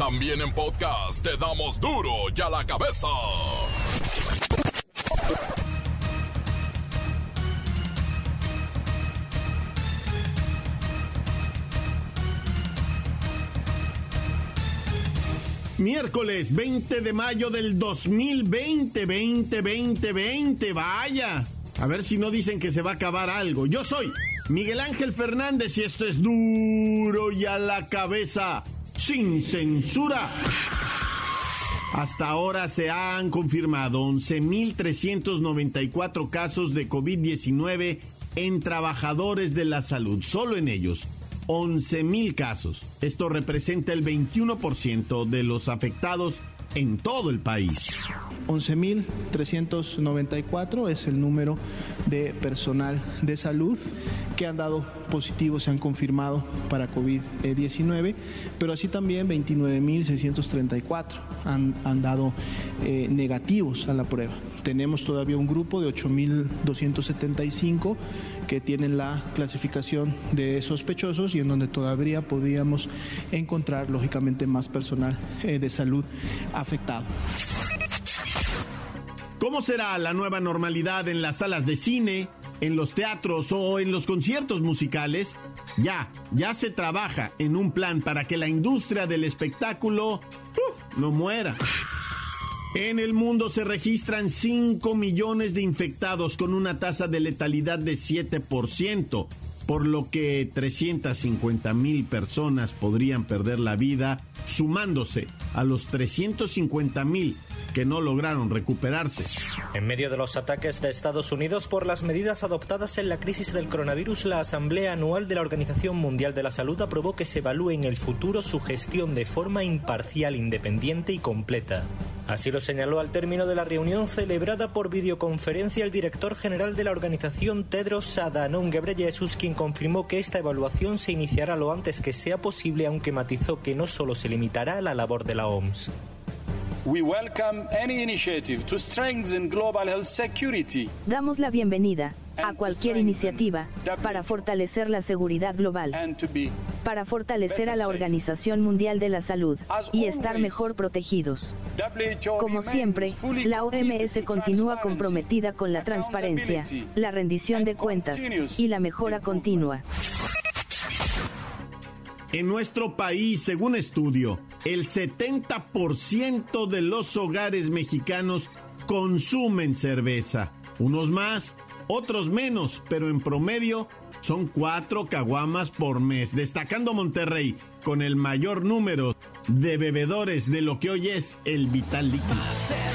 También en podcast te damos duro y a la cabeza. Miércoles 20 de mayo del 2020, 20, 20, 20, vaya. A ver si no dicen que se va a acabar algo. Yo soy Miguel Ángel Fernández y esto es duro y a la cabeza, sin censura. Hasta ahora se han confirmado 11.394 casos de COVID-19 en trabajadores de la salud, solo en ellos. 11.000 casos. Esto representa el 21% de los afectados en todo el país. 11.394 es el número de personal de salud que han dado positivos, se han confirmado para COVID-19, pero así también 29.634 han, dado eh, negativos a la prueba. Tenemos todavía un grupo de 8.275 que tienen la clasificación de sospechosos y en donde todavía podríamos encontrar, lógicamente, más personal eh, de salud afectado. ¿Cómo será la nueva normalidad en las salas de cine, en los teatros o en los conciertos musicales? Ya, ya se trabaja en un plan para que la industria del espectáculo no muera. En el mundo se registran 5 millones de infectados con una tasa de letalidad de 7%, por lo que 350 mil personas podrían perder la vida, sumándose a los 350 mil que no lograron recuperarse. En medio de los ataques de Estados Unidos por las medidas adoptadas en la crisis del coronavirus, la Asamblea Anual de la Organización Mundial de la Salud aprobó que se evalúe en el futuro su gestión de forma imparcial, independiente y completa. Así lo señaló al término de la reunión celebrada por videoconferencia el director general de la organización Tedros Adhanom Ghebreyesus, quien confirmó que esta evaluación se iniciará lo antes que sea posible, aunque matizó que no solo se limitará a la labor de la OMS. We welcome any initiative to strengthen global health security. Damos la bienvenida a cualquier iniciativa para fortalecer la seguridad global, para fortalecer a la Organización Mundial de la Salud y estar mejor protegidos. Como siempre, la OMS continúa comprometida con la transparencia, la rendición de cuentas y la mejora continua. En nuestro país, según estudio, el 70% de los hogares mexicanos consumen cerveza. Unos más, otros menos, pero en promedio son cuatro caguamas por mes, destacando Monterrey con el mayor número de bebedores de lo que hoy es el vital líquido.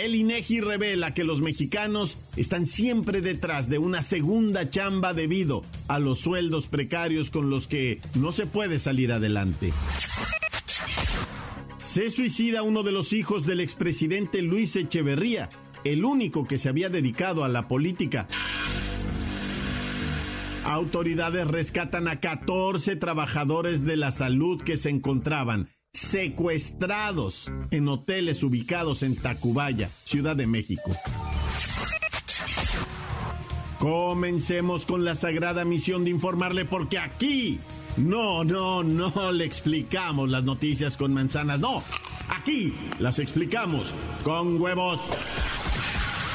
El INEGI revela que los mexicanos están siempre detrás de una segunda chamba debido a los sueldos precarios con los que no se puede salir adelante. Se suicida uno de los hijos del expresidente Luis Echeverría, el único que se había dedicado a la política. Autoridades rescatan a 14 trabajadores de la salud que se encontraban secuestrados en hoteles ubicados en Tacubaya, Ciudad de México. Comencemos con la sagrada misión de informarle porque aquí no, no, no le explicamos las noticias con manzanas, no, aquí las explicamos con huevos.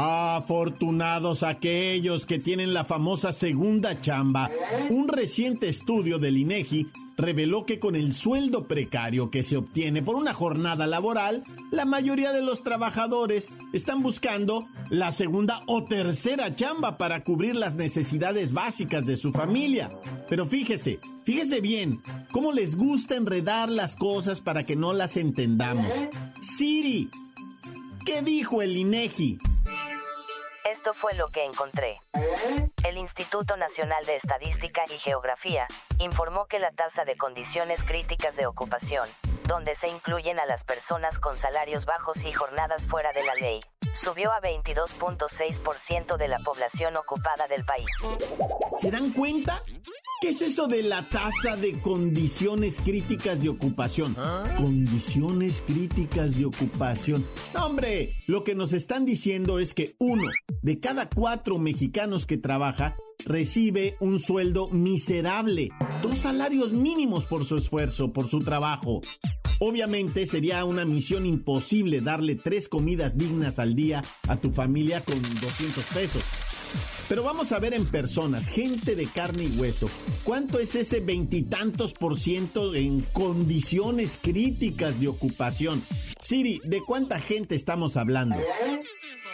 Afortunados aquellos que tienen la famosa segunda chamba. Un reciente estudio del INEGI reveló que con el sueldo precario que se obtiene por una jornada laboral, la mayoría de los trabajadores están buscando la segunda o tercera chamba para cubrir las necesidades básicas de su familia. Pero fíjese, fíjese bien, cómo les gusta enredar las cosas para que no las entendamos. Siri, ¿qué dijo el INEGI? Esto fue lo que encontré. El Instituto Nacional de Estadística y Geografía informó que la tasa de condiciones críticas de ocupación, donde se incluyen a las personas con salarios bajos y jornadas fuera de la ley, subió a 22.6% de la población ocupada del país. ¿Se dan cuenta? ¿Qué es eso de la tasa de condiciones críticas de ocupación? Condiciones críticas de ocupación. hombre, lo que nos están diciendo es que uno de cada cuatro mexicanos que trabaja recibe un sueldo miserable, dos salarios mínimos por su esfuerzo, por su trabajo. Obviamente sería una misión imposible darle tres comidas dignas al día a tu familia con 200 pesos. Pero vamos a ver en personas, gente de carne y hueso, ¿cuánto es ese veintitantos por ciento en condiciones críticas de ocupación? Siri, ¿de cuánta gente estamos hablando?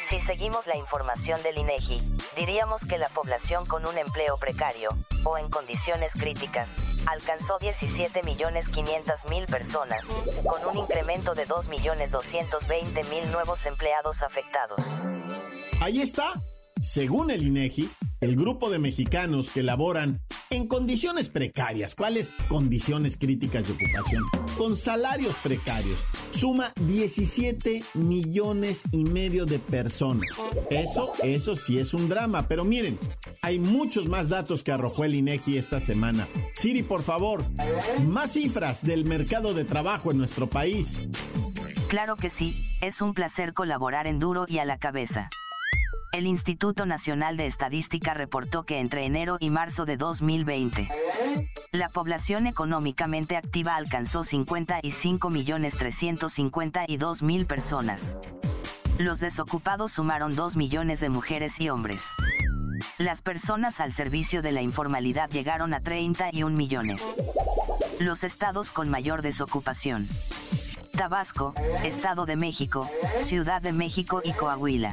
Si seguimos la información del INEGI, diríamos que la población con un empleo precario, o en condiciones críticas, alcanzó 17.500.000 personas, con un incremento de 2.220.000 nuevos empleados afectados. Ahí está. Según el INEGI, el grupo de mexicanos que laboran en condiciones precarias, ¿cuáles condiciones críticas de ocupación? Con salarios precarios, suma 17 millones y medio de personas. Eso, eso sí es un drama, pero miren, hay muchos más datos que arrojó el INEGI esta semana. Siri, por favor, más cifras del mercado de trabajo en nuestro país. Claro que sí, es un placer colaborar en duro y a la cabeza. El Instituto Nacional de Estadística reportó que entre enero y marzo de 2020, la población económicamente activa alcanzó 55.352.000 personas. Los desocupados sumaron 2 millones de mujeres y hombres. Las personas al servicio de la informalidad llegaron a 31 millones. Los estados con mayor desocupación. Tabasco, Estado de México, Ciudad de México y Coahuila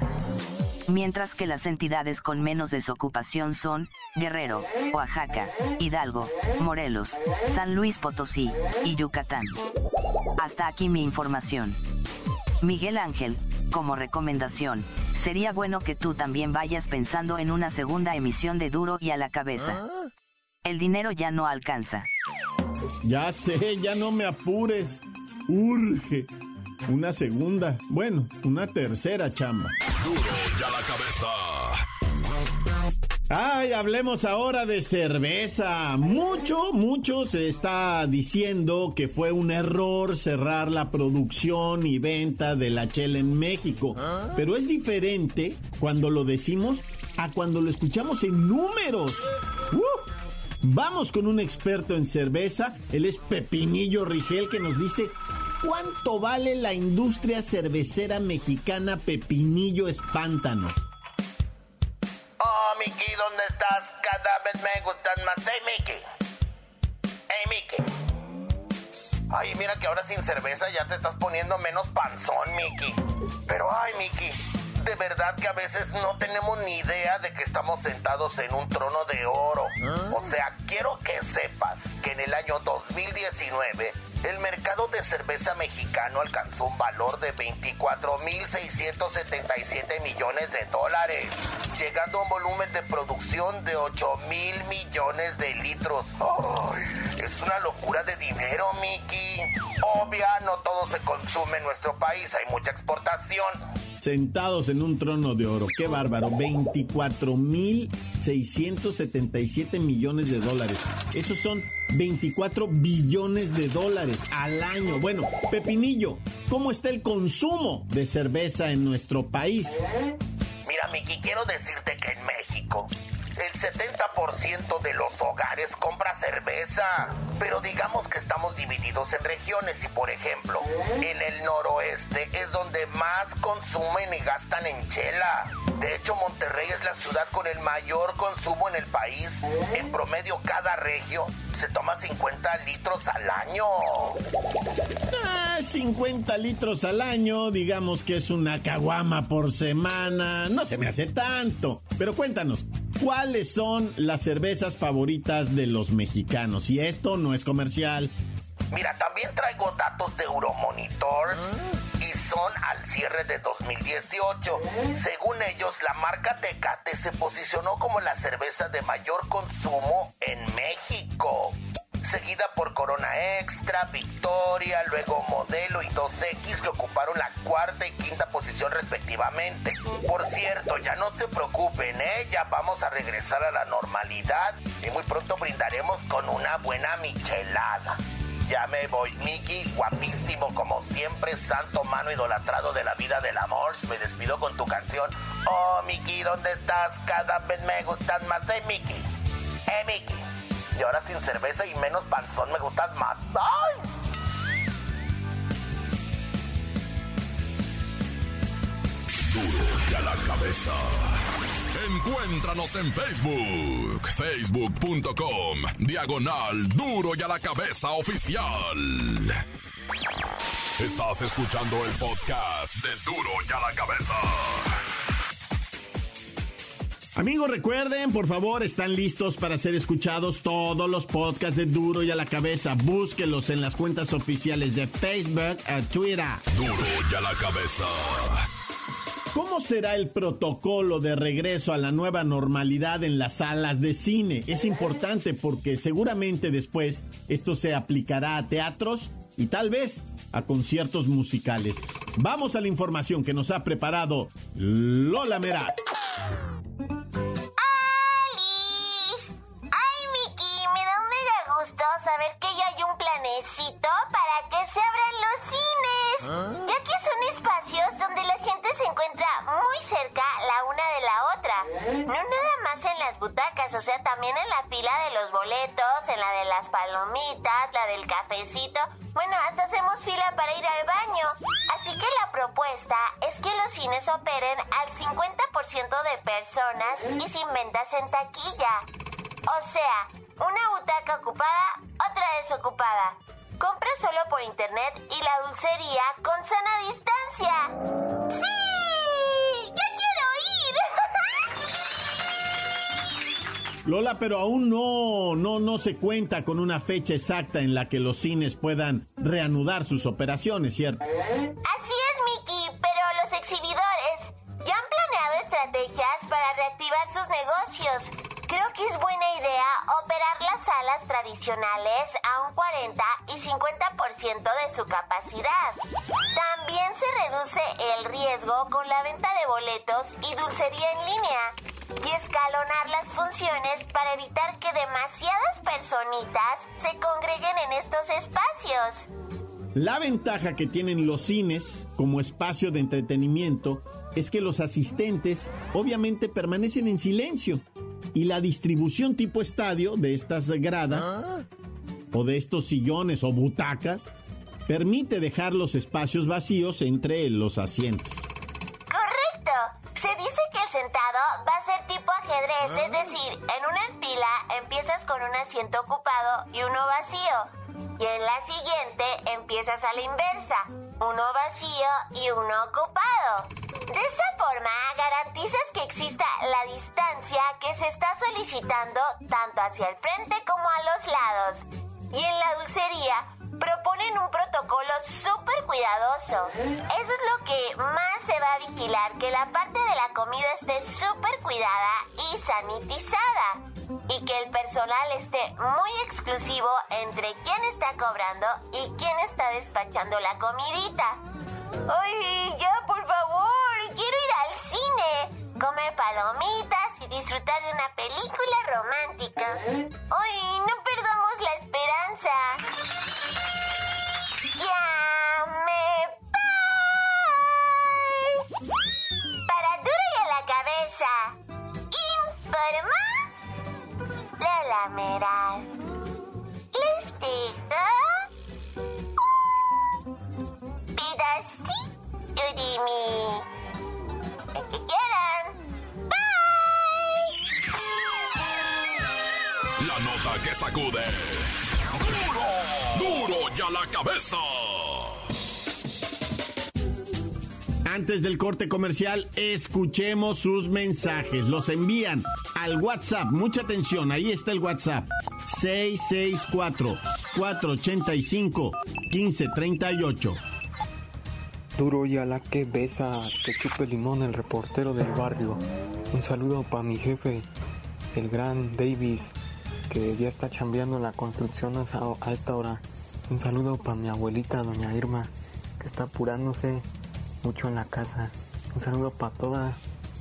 mientras que las entidades con menos desocupación son Guerrero, Oaxaca, Hidalgo, Morelos, San Luis Potosí y Yucatán. Hasta aquí mi información. Miguel Ángel, como recomendación, sería bueno que tú también vayas pensando en una segunda emisión de Duro y a la cabeza. El dinero ya no alcanza. Ya sé, ya no me apures. Urge. Una segunda, bueno, una tercera chamba. Duro ya la cabeza. Ay, hablemos ahora de cerveza. Mucho, mucho se está diciendo que fue un error cerrar la producción y venta de la chela en México. ¿Ah? Pero es diferente cuando lo decimos a cuando lo escuchamos en números. ¡Uh! Vamos con un experto en cerveza, él es Pepinillo Rigel, que nos dice ¿Cuánto vale la industria cervecera mexicana Pepinillo Espántanos? Oh, Miki, ¿dónde estás? Cada vez me gustan más. Hey, Miki. Hey, Miki. Ay, mira que ahora sin cerveza ya te estás poniendo menos panzón, Miki. Pero, ay, Miki, de verdad que a veces no tenemos ni idea de que estamos sentados en un trono de oro. ¿Ah? O sea, quiero que sepas que en el año 2019 el mercado de cerveza mexicano alcanzó un valor de 24.677 millones de dólares, llegando a un volumen de producción de 8 mil millones de litros. es una locura de dinero, Mickey. Obvia, no todo se consume en nuestro país, hay mucha exportación sentados en un trono de oro. Qué bárbaro. 24 mil 677 millones de dólares. Esos son 24 billones de dólares al año. Bueno, Pepinillo, ¿cómo está el consumo de cerveza en nuestro país? Mira, Miki, quiero decirte que en México el 70% de los hogares compra cerveza. Pero digamos que estamos divididos en regiones y por ejemplo, en el noroeste es donde más consumen y gastan en chela. De hecho, Monterrey es la ciudad con el mayor consumo en el país. En promedio, cada regio se toma 50 litros al año. Ah, 50 litros al año, digamos que es una caguama por semana. No se me hace tanto. Pero cuéntanos, ¿cuáles son las cervezas favoritas de los mexicanos? Y esto no es comercial. Mira, también traigo datos de Euromonitor y son al cierre de 2018. Según ellos, la marca Tecate se posicionó como la cerveza de mayor consumo en México seguida por Corona Extra, Victoria, luego Modelo y 2X que ocuparon la cuarta y Por cierto, ya no se preocupen, ¿eh? ya vamos a regresar a la normalidad y muy pronto brindaremos con una buena michelada. Ya me voy, Mickey, guapísimo como siempre, santo mano idolatrado de la vida del amor. Me despido con tu canción. Oh, Mickey, ¿dónde estás? Cada vez me gustan más. de Mickey. Eh, Mickey. Y ahora sin cerveza y menos panzón me gustas más. ¡Ay! Duro y a la cabeza. Encuéntranos en Facebook, facebook.com, diagonal Duro y a la cabeza oficial. Estás escuchando el podcast de Duro y a la cabeza. Amigos, recuerden, por favor, están listos para ser escuchados todos los podcasts de Duro y a la cabeza. Búsquelos en las cuentas oficiales de Facebook a Twitter. Duro y a la cabeza. ¿Cómo será el protocolo de regreso a la nueva normalidad en las salas de cine? Es importante porque seguramente después esto se aplicará a teatros y tal vez a conciertos musicales. Vamos a la información que nos ha preparado Lola Meraz. saber que ya hay un planecito para sea, también en la fila de los boletos, en la de las palomitas, la del cafecito. Bueno, hasta hacemos fila para ir al baño. Así que la propuesta es que los cines operen al 50% de personas y sin ventas en taquilla. O sea, una butaca ocupada, otra desocupada. Compra solo por internet y la dulcería con sana distancia. ¡Sí! Lola, pero aún no, no, no se cuenta con una fecha exacta en la que los cines puedan reanudar sus operaciones, ¿cierto? Así es, Miki, pero los exhibidores ya han planeado estrategias para reactivar sus negocios Creo que es buena idea operar las salas tradicionales a un 40 y 50% de su capacidad. También se reduce el riesgo con la venta de boletos y dulcería en línea y escalonar las funciones para evitar que demasiadas personitas se congreguen en estos espacios. La ventaja que tienen los cines como espacio de entretenimiento es que los asistentes obviamente permanecen en silencio y la distribución tipo estadio de estas gradas ah. o de estos sillones o butacas permite dejar los espacios vacíos entre los asientos. Es decir, en una fila empiezas con un asiento ocupado y uno vacío, y en la siguiente empiezas a la inversa, uno vacío y uno ocupado. De esa forma garantizas que exista la distancia que se está solicitando tanto hacia el frente como a los lados. Y en la dulcería proponen un protocolo súper cuidadoso. Eso es lo que más se va a vigilar, que la parte de la comida esté súper cuidada y sanitizada. Y que el personal esté muy exclusivo entre quién está cobrando y quién está despachando la comidita. ¡Ay, ya, por favor! quiero ir al cine, comer palomitas y disfrutar de una película romántica. ¡Ay, no perdamos la esperanza! ¡Ya me! Para duro y a la cabeza, informa la lamerás. ¿Listo? pedacito de. La nota que sacude. ¡Duro! ¡Duro ya la cabeza! Antes del corte comercial, escuchemos sus mensajes. Los envían al WhatsApp. Mucha atención, ahí está el WhatsApp. 664-485-1538. duro y a la que besa, que chupe limón el reportero del barrio. Un saludo para mi jefe, el gran Davis, que ya está chambeando la construcción a, esta hora. Un saludo para mi abuelita, doña Irma, que está apurándose mucho en la casa. Un saludo para toda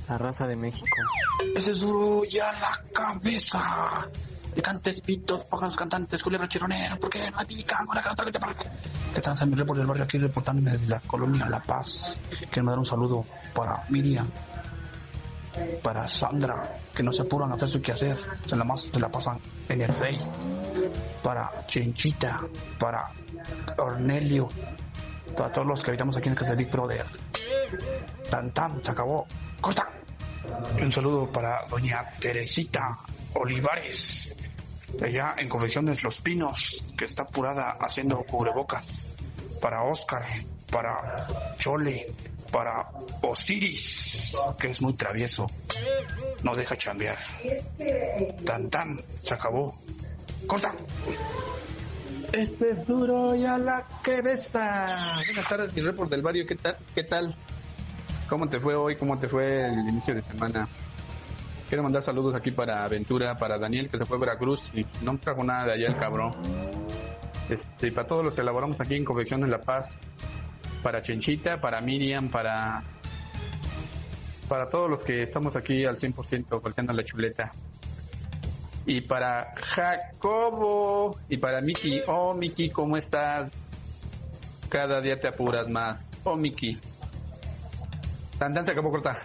la raza de México. Ese es duro ya la cabeza. De cantes, pitos, pájaros cantantes, culebra chironera, porque no pican con la cara que te parece. Que transa mi report del barrio aquí reportándome desde la colonia La Paz. Quiero mandar un saludo para Miriam, para Sandra, que no se apuran a hacer su quehacer, se la más se la pasan en el Face, para Chinchita, para Ornelio, para todos los que habitamos aquí en el Castellic Brother. Tan tan, se acabó. Corta. Un saludo para doña Teresita Olivares, allá en Confecciones Los Pinos, que está apurada haciendo cubrebocas. Para Oscar, para Chole, para Osiris, que es muy travieso. No deja chambear. Tan tan, se acabó. Corta. Este es duro y a la cabeza. Buenas tardes, mi report del barrio. ¿Qué tal? ¿Qué tal? ¿Cómo te fue hoy? ¿Cómo te fue el inicio de semana? Quiero mandar saludos aquí para Aventura, para Daniel que se fue a Veracruz y no trajo nada de allá el cabrón. Este, para todos los que elaboramos aquí en Confección de La Paz, para Chenchita, para Miriam, para para todos los que estamos aquí al 100% volteando la chuleta. Y para Jacobo y para Miki. Oh, Miki, ¿cómo estás? Cada día te apuras más. Oh, Miki. Tan, se acabó corta.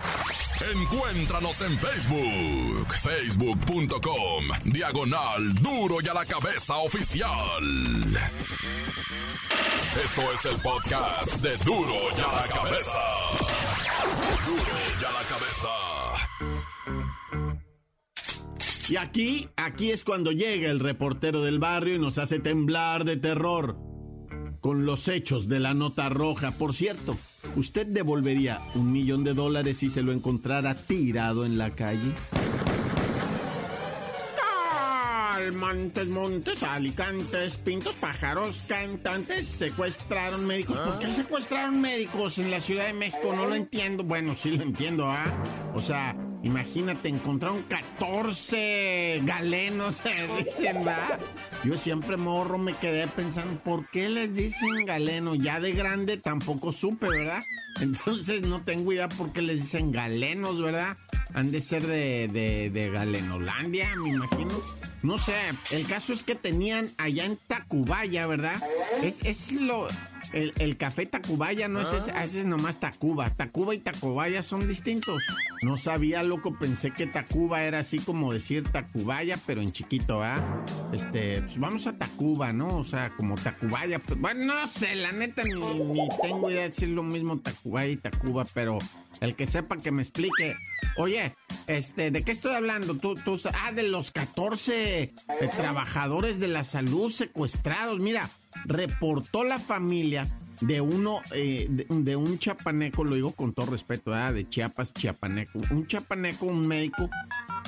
Encuéntranos en Facebook, facebook.com, diagonal duro y a la cabeza oficial. Esto es el podcast de duro y a la cabeza. Duro y a la cabeza. Y aquí, aquí es cuando llega el reportero del barrio y nos hace temblar de terror con los hechos de la nota roja. Por cierto, ¿usted devolvería un millón de dólares si se lo encontrara tirado en la calle? Montes, Montes, Alicantes, Pintos, Pájaros, Cantantes, secuestraron médicos. ¿Por qué ah. secuestraron médicos en la Ciudad de México? No lo entiendo. Bueno, sí lo entiendo, ¿ah? O sea, Imagínate, encontraron 14 galenos, dicen, ¿va? Yo siempre morro me quedé pensando, ¿por qué les dicen galeno? Ya de grande tampoco supe, ¿verdad? Entonces no tengo idea por qué les dicen galenos, ¿verdad? Han de ser de, de, de Galenolandia, me imagino. No sé, el caso es que tenían allá en Tacubaya, ¿verdad? Es, es lo. El, café Tacubaya no es ese, ah. ese, es nomás Tacuba. Tacuba y Tacubaya son distintos. No sabía, loco, pensé que Tacuba era así como decir Tacubaya, pero en chiquito, ¿ah? Este, pues vamos a Tacuba, ¿no? O sea, como Tacubaya. Pues, bueno, no sé, la neta ni, ni tengo idea de decir lo mismo Tacubaya y Tacuba, pero el que sepa que me explique. Oye, este, ¿de qué estoy hablando? Tú, tú, ah, de los 14 eh, trabajadores de la salud secuestrados. Mira, reportó la familia de uno, eh, de, un chapaneco, lo digo con todo respeto, de Chiapas, chiapaneco. Un chapaneco, un médico,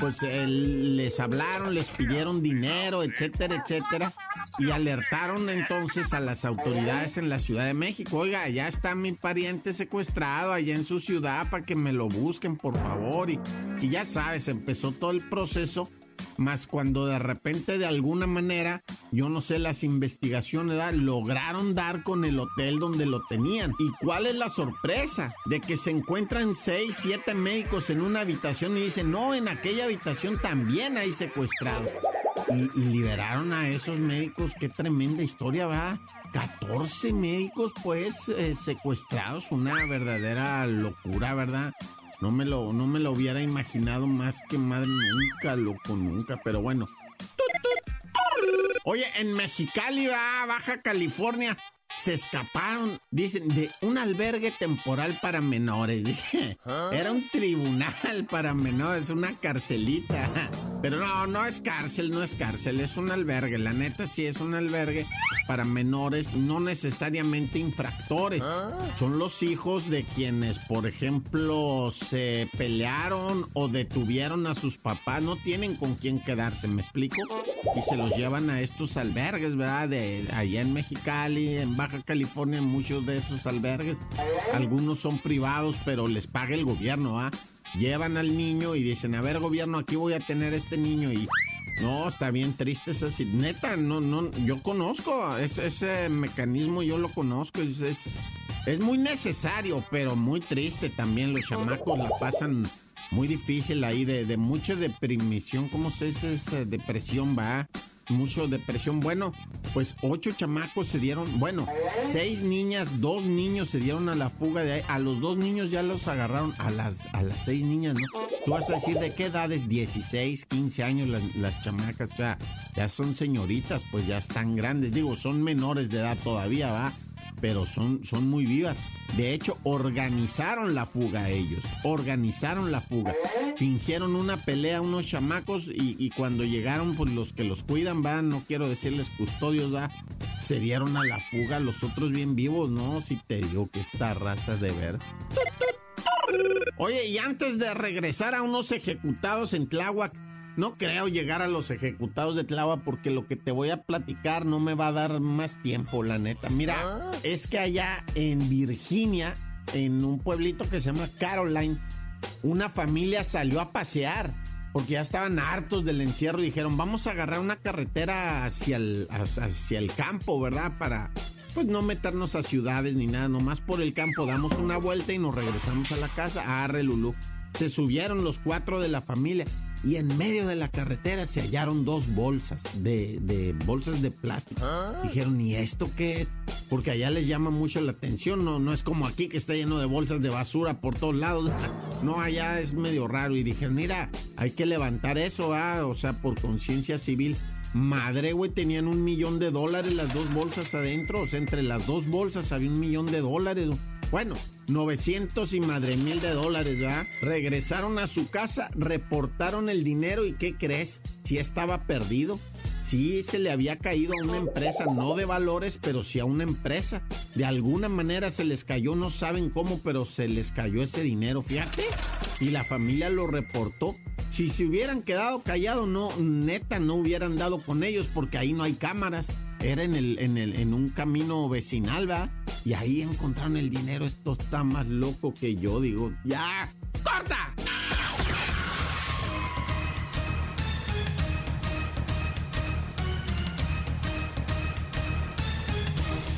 pues les hablaron, les pidieron dinero, etcétera, etcétera, y alertaron entonces a las autoridades en la Ciudad de México. Oiga, allá está mi pariente secuestrado, allá en su ciudad, para que me lo busquen, por favor. Y ya sabes, empezó todo el proceso más cuando de repente de alguna manera, yo no sé, las investigaciones lograron dar con el hotel donde lo tenían. ¿Y cuál es la sorpresa? De que se encuentran seis, siete médicos en una habitación y dicen, no, en aquella habitación también hay secuestrados. Y, liberaron a esos médicos, qué tremenda historia, va. 14 médicos pues eh, secuestrados, una verdadera locura, ¿verdad? No me lo, no me lo hubiera imaginado más que madre nunca, loco, nunca, pero bueno. Oye, en Mexicali, va, Baja California, se escaparon, dicen, de un albergue temporal para menores. Dice, era un tribunal para menores, una carcelita. Pero no, no es cárcel, no es cárcel, es un albergue. La neta sí es un albergue para menores, no necesariamente infractores. Son los hijos de quienes, por ejemplo, se pelearon o detuvieron a sus papás. No tienen con quién quedarse, ¿me explico? Y se los llevan a estos albergues, ¿verdad? De allá en Mexicali, en Baja California, muchos de esos albergues. Algunos son privados, pero les paga el gobierno, ¿ah? Llevan al niño y dicen, a ver, gobierno, aquí voy a tener este niño y no, está bien triste esa Neta, no, no, yo conozco ese, mecanismo, yo lo conozco. Es, es, muy necesario, pero muy triste también. Los chamacos la pasan muy difícil ahí, de, de mucha deprimición. ¿Cómo se dice esa depresión, va? Mucho depresión. Bueno, pues ocho chamacos se dieron, bueno, seis niñas, dos niños se dieron a la fuga de ahí. A los dos niños ya los agarraron, a las, a las seis niñas, ¿no? Tú vas a decir de qué edades, 16, 15 años las, las chamacas, o sea, ya son señoritas, pues ya están grandes. Digo, son menores de edad todavía, ¿va? Pero son, son muy vivas. De hecho, organizaron la fuga ellos, organizaron la fuga. Fingieron una pelea unos chamacos y, cuando llegaron, pues los que los cuidan, van, no quiero decirles custodios, va, se dieron a la fuga, los otros bien vivos, ¿no? Si te digo que esta raza de ver. Oye, y antes de regresar a unos ejecutados en Tláhuac, no creo llegar a los ejecutados de Tlava porque lo que te voy a platicar no me va a dar más tiempo, la neta. Mira, ah. es que allá en Virginia, en un pueblito que se llama Caroline, una familia salió a pasear porque ya estaban hartos del encierro y dijeron, vamos a agarrar una carretera hacia el, hacia el campo, ¿verdad? Para pues no meternos a ciudades ni nada, nomás por el campo damos una vuelta y nos regresamos a la casa. Arre, Lulú. Se subieron los cuatro de la familia y en medio de la carretera se hallaron dos bolsas de, bolsas de plástico. Ah. Dijeron, ¿y esto qué es? Porque allá les llama mucho la atención, no, no es como aquí que está lleno de bolsas de basura por todos lados. No, allá es medio raro. Y dijeron, mira, hay que levantar eso, ¿ah? o sea, por conciencia civil. Madre, güey, tenían un millón de dólares las dos bolsas adentro. O sea, entre las dos bolsas había un millón de dólares. Bueno, 900 y madre mil de dólares, ¿verdad? Regresaron a su casa, reportaron el dinero y ¿qué crees? Si estaba perdido. Sí se le había caído a una empresa, no de valores, pero sí a una empresa. De alguna manera se les cayó, no saben cómo, pero se les cayó ese dinero, fíjate. Y la familia lo reportó. Si se hubieran quedado callados, no, neta, no hubieran dado con ellos porque ahí no hay cámaras era en, el, en, el, en un camino vecinal, ¿va? Y ahí encontraron el dinero. Esto está más loco que yo, digo, ya, corta.